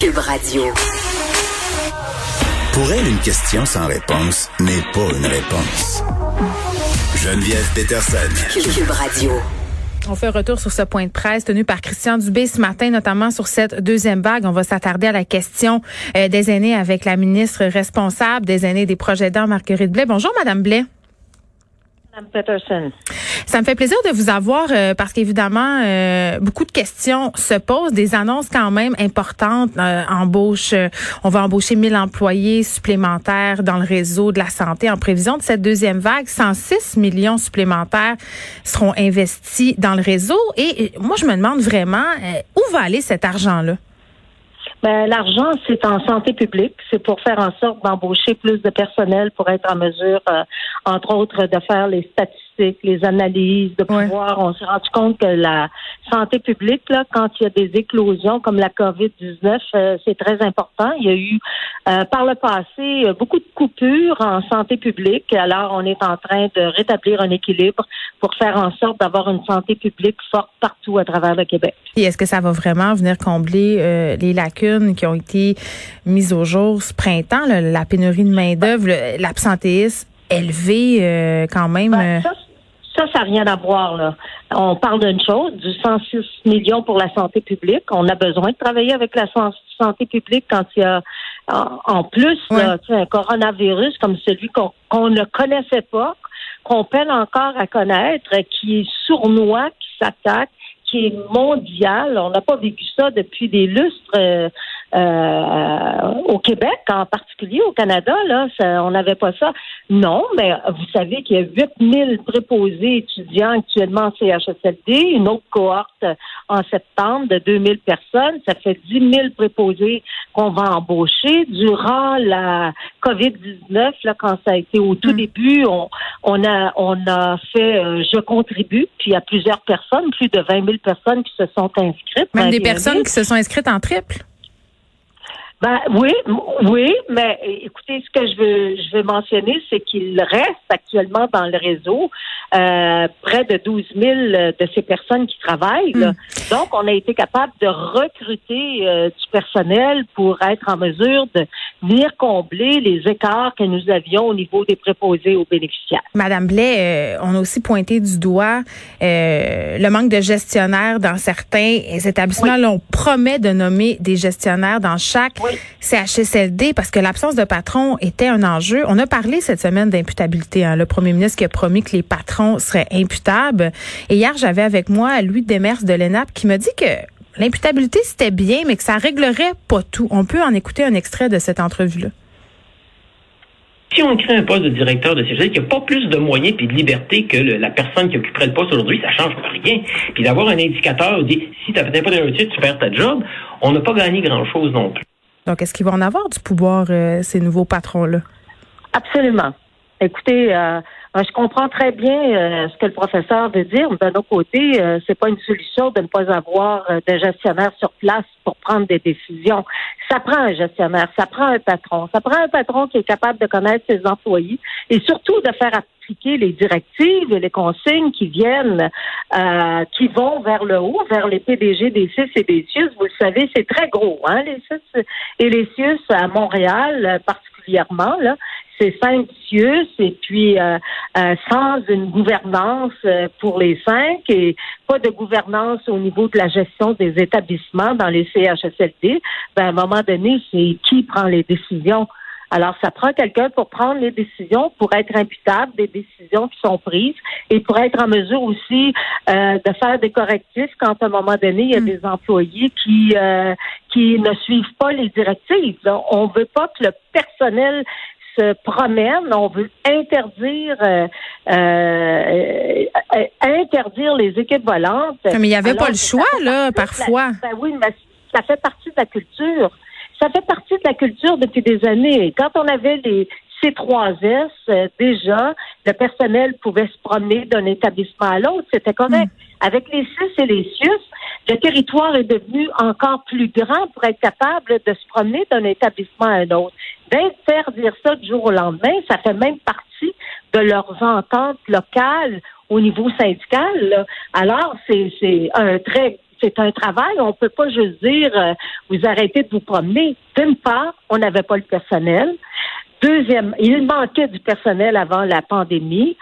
Cube Radio. Pour elle, une question sans réponse n'est pas une réponse. Geneviève Peterson. Cube Radio. On fait un retour sur ce point de presse tenu par Christian Dubé ce matin, notamment sur cette deuxième vague. On va s'attarder à la question euh, des aînés avec la ministre responsable des aînés des projets d'air, Marguerite Blais. Bonjour, Madame Blais. Ça me fait plaisir de vous avoir euh, parce qu'évidemment, euh, beaucoup de questions se posent, des annonces quand même importantes. Euh, embauche, on va embaucher 1000 employés supplémentaires dans le réseau de la santé en prévision de cette deuxième vague. 106 millions supplémentaires seront investis dans le réseau. Et moi, je me demande vraiment, où va aller cet argent-là? Ben, l'argent, c'est en santé publique. C'est pour faire en sorte d'embaucher plus de personnel pour être en mesure, entre autres, de faire les statistiques les analyses, de pouvoir. On s'est rendu compte que la santé publique, là, quand il y a des éclosions comme la COVID-19, euh, c'est très important. Il y a eu euh, par le passé euh, beaucoup de coupures en santé publique. Alors, on est en train de rétablir un équilibre pour faire en sorte d'avoir une santé publique forte partout à travers le Québec. Et est-ce que ça va vraiment venir combler les lacunes qui ont été mises au jour ce printemps, la pénurie de main-d'œuvre, l'absentéisme élevé quand même? Ben, ça, ça n'a rien à voir. Là. On parle d'une chose, du 106 millions pour la santé publique. On a besoin de travailler avec la santé publique quand il y a en plus un coronavirus comme celui qu'on ne connaissait pas, qu'on peine encore à connaître, qui est sournois, qui s'attaque, qui est mondial. On n'a pas vécu ça depuis des lustres euh, au Québec, en particulier au Canada. Là, on n'avait pas ça. Non, mais vous savez qu'il y a 8000 préposés étudiants actuellement en CHSLD, une autre cohorte en septembre de 2000 personnes. Ça fait 10 000 préposés qu'on va embaucher. Durant la COVID-19, là, quand ça a été au tout mm. début, on, on, a, on a fait euh, Je contribue, puis il y a plusieurs personnes, plus de 20 000 personnes qui se sont inscrites. Même des personnes qui se sont inscrites en triple? Ben oui, oui, mais écoutez, ce que je veux je veux mentionner, c'est qu'il reste actuellement dans le réseau euh, près de 12 000 de ces personnes qui travaillent. Hmm. Donc, on a été capable de recruter euh, du personnel pour être en mesure de venir combler les écarts que nous avions au niveau des préposés aux bénéficiaires. Madame Blais, euh, on a aussi pointé du doigt le manque de gestionnaires dans certains établissements. Là, on promet de nommer des gestionnaires dans chaque CHSLD parce que l'absence de patron était un enjeu. On a parlé cette semaine d'imputabilité. Hein. Le premier ministre qui a promis que les patrons seraient imputables. Et hier, j'avais avec moi Louis Demers de l'ENAP qui me dit que l'imputabilité, c'était bien, mais que ça réglerait pas tout. On peut en écouter un extrait de cette entrevue-là. Si on crée un poste de directeur de CHSLD qui n'a pas plus de moyens et de liberté que la personne qui occuperait le poste aujourd'hui, ça change rien. Puis d'avoir un indicateur dit si tu n'as pas de réussite, tu perds ta job, on n'a pas gagné grand-chose non plus. Donc, est-ce qu'ils vont en avoir du pouvoir, euh, ces nouveaux patrons-là? Absolument. Écoutez, euh, je comprends très bien ce que le professeur veut dire. D'un autre côté, c'est pas une solution de ne pas avoir de gestionnaire sur place pour prendre des décisions. Ça prend un gestionnaire, ça prend un patron, ça prend un patron qui est capable de connaître ses employés et surtout de faire appliquer les directives et les consignes qui viennent, euh, qui vont vers le haut, vers les PDG des CIS et des CIUS. Vous le savez, c'est très gros, hein, les CIS et les CIUS à Montréal particulièrement. Là c'est cinq CIUS et puis euh, euh, sans une gouvernance euh, pour les cinq et pas de gouvernance au niveau de la gestion des établissements dans les CHSLD, ben, à un moment donné, c'est qui prend les décisions. Alors, ça prend quelqu'un pour prendre les décisions, pour être imputable des décisions qui sont prises et pour être en mesure aussi de faire des correctifs quand à un moment donné, il y a mm. des employés qui qui ne suivent pas les directives. On veut pas que le personnel se promène, on veut interdire euh, euh, euh, interdire les équipes volantes. Mais il n'y avait pas le choix, là, parfois. ben oui, mais ça fait partie de la culture. Ça fait partie de la culture depuis des années. Quand on avait les C3S, déjà, le personnel pouvait se promener d'un établissement à l'autre, c'était correct. Hmm. Avec les CIS et les CIUS, le territoire est devenu encore plus grand pour être capable de se promener d'un établissement à un autre. D'interdire ça du jour au lendemain, ça fait même partie de leurs ententes locales au niveau syndical. Alors, c'est un très c'est un travail. On peut pas juste dire euh, vous arrêtez de vous promener. D'une part, on n'avait pas le personnel. Deuxième, il manquait du personnel avant la pandémie.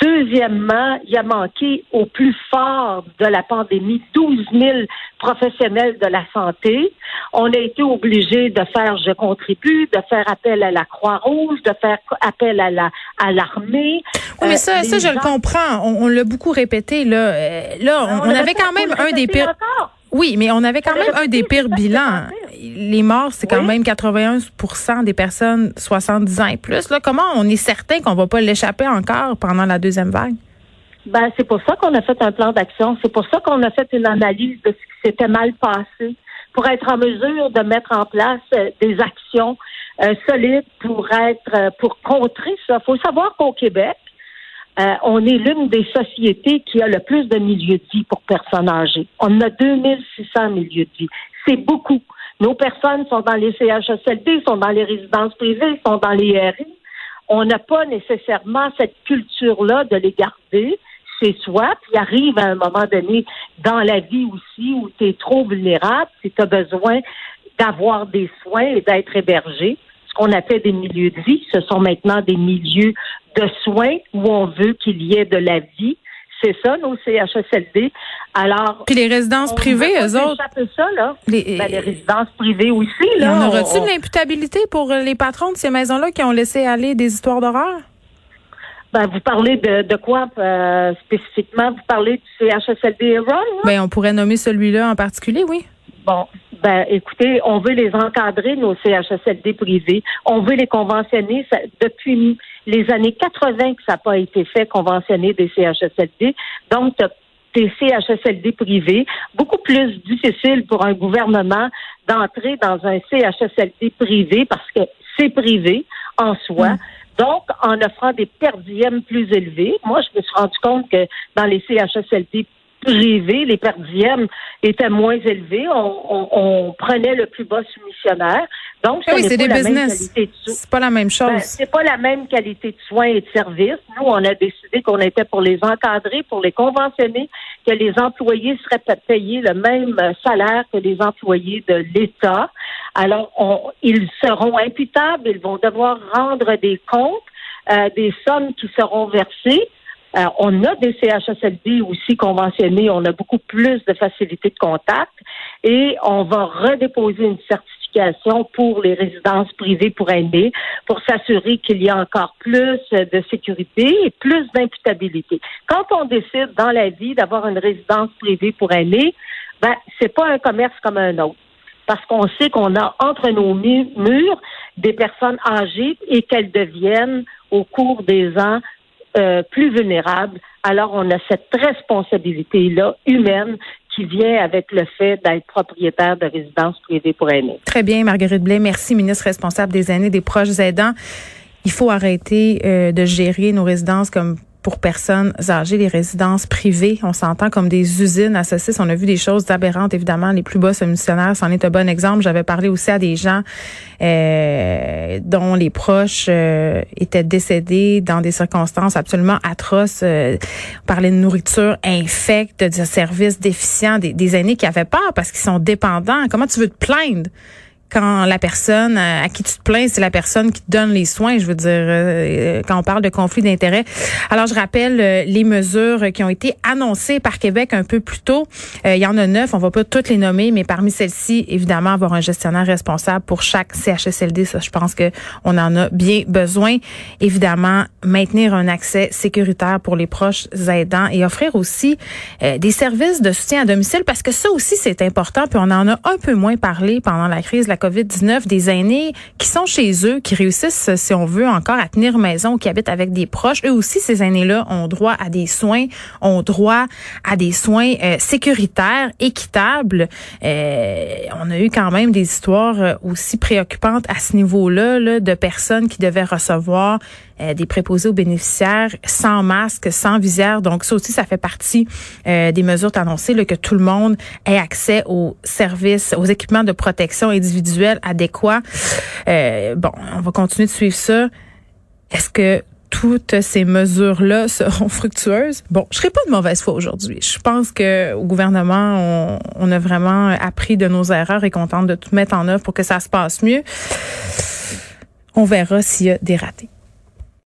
Deuxièmement, il a manqué au plus fort de la pandémie 12 000 professionnels de la santé. On a été obligé de faire je contribue, de faire appel à la Croix-Rouge, de faire appel à la à l'armée. Oui, mais ça, euh, ça je le comprends. On, l'a beaucoup répété là. Euh, là, on, avait quand même un des pires. Oui, mais on avait quand même un des pires bilans. Les morts, c'est quand même 81 des personnes 70 ans et plus. Là, comment on est certain qu'on va pas l'échapper encore pendant la deuxième vague? Ben, c'est pour ça qu'on a fait un plan d'action. C'est pour ça qu'on a fait une analyse de ce qui s'était mal passé pour être en mesure de mettre en place euh, des actions euh, solides pour être euh, pour contrer ça. Il faut savoir qu'au Québec, euh, on est l'une des sociétés qui a le plus de milieux de vie pour personnes âgées. On a 2600 milieux de vie. C'est beaucoup. Nos personnes sont dans les CHSLD, sont dans les résidences privées, sont dans les RI. On n'a pas nécessairement cette culture-là de les garder chez soi, puis arrive à un moment donné dans la vie aussi où tu es trop vulnérable, si tu as besoin d'avoir des soins et d'être hébergé qu'on appelle des milieux de vie. Ce sont maintenant des milieux de soins où on veut qu'il y ait de la vie. C'est ça, nos CHSLD. Alors. Puis les résidences privées, eux autres. ça, là. Les, ben, les résidences privées aussi, là. On aura-t-il de l'imputabilité pour les patrons de ces maisons-là qui ont laissé aller des histoires d'horreur? Ben, vous parlez de, de quoi euh, spécifiquement? Vous parlez du CHSLD Ron? Ben, on pourrait nommer celui-là en particulier, oui. Bon, ben, écoutez, on veut les encadrer, nos CHSLD privés. On veut les conventionner. depuis les années 80 que ça n'a pas été fait, conventionner des CHSLD. Donc, des CHSLD privés, beaucoup plus difficile pour un gouvernement d'entrer dans un CHSLD privé parce que c'est privé en soi. Mm. Donc, en offrant des perdièmes plus élevés, moi, je me suis rendu compte que dans les CHSLD privés, les perdièmes étaient moins élevés. On, prenait le plus bas soumissionnaire. Donc, ah oui, c'est des business. C'est pas la même chose. Ben, c'est pas la même qualité de soins et de services. Nous, on a décidé qu'on était pour les encadrer, pour les conventionner, que les employés seraient payés le même salaire que les employés de l'État. Alors, on, ils seront imputables, ils vont devoir rendre des comptes, euh, des sommes qui seront versées. Euh, on a des CHSLD aussi conventionnés, on a beaucoup plus de facilité de contact et on va redéposer une certification pour les résidences privées pour aînés pour s'assurer qu'il y a encore plus de sécurité et plus d'imputabilité. Quand on décide dans la vie d'avoir une résidence privée pour aînés, ben c'est pas un commerce comme un autre parce qu'on sait qu'on a entre nos murs des personnes âgées et qu'elles deviennent au cours des ans euh, plus vulnérables. Alors, on a cette responsabilité-là humaine qui vient avec le fait d'être propriétaire de résidences privées pour aînés. Très bien, Marguerite Blais. Merci, ministre responsable des aînés, des proches aidants. Il faut arrêter euh, de gérer nos résidences comme pour personnes âgées, les résidences privées, on s'entend comme des usines à saucisses. On a vu des choses aberrantes, évidemment. Les plus bas missionnaires, c'en est un bon exemple. J'avais parlé aussi à des gens euh, dont les proches euh, étaient décédés dans des circonstances absolument atroces. Euh, on parlait de nourriture infecte, de services déficients, des, des aînés qui avaient peur parce qu'ils sont dépendants. Comment tu veux te plaindre? Quand la personne à qui tu te plains, c'est la personne qui te donne les soins, je veux dire, euh, quand on parle de conflit d'intérêts. Alors, je rappelle euh, les mesures qui ont été annoncées par Québec un peu plus tôt. Euh, il y en a neuf, on va pas toutes les nommer, mais parmi celles-ci, évidemment, avoir un gestionnaire responsable pour chaque CHSLD, ça, je pense que on en a bien besoin. Évidemment, maintenir un accès sécuritaire pour les proches aidants et offrir aussi des services de soutien à domicile, parce que ça aussi, c'est important, puis on en a un peu moins parlé pendant la crise la COVID-19, des aînés qui sont chez eux, qui réussissent, si on veut, encore à tenir maison, qui habitent avec des proches. Eux aussi, ces aînés-là ont droit à des soins, ont droit à des soins euh, sécuritaires, équitables. Euh, on a eu quand même des histoires euh, aussi préoccupantes à ce niveau-là, là, de personnes qui devaient recevoir des préposés aux bénéficiaires sans masque, sans visière. Donc ça aussi, ça fait partie des mesures annoncées, que tout le monde ait accès aux services, aux équipements de protection individuelle adéquats. Euh, bon, on va continuer de suivre ça. Est-ce que toutes ces mesures-là seront fructueuses? Bon, je serai pas de mauvaise foi aujourd'hui. Je pense que au gouvernement, on, on, a vraiment appris de nos erreurs et contente de tout mettre en œuvre pour que ça se passe mieux. On verra s'il y a des ratés.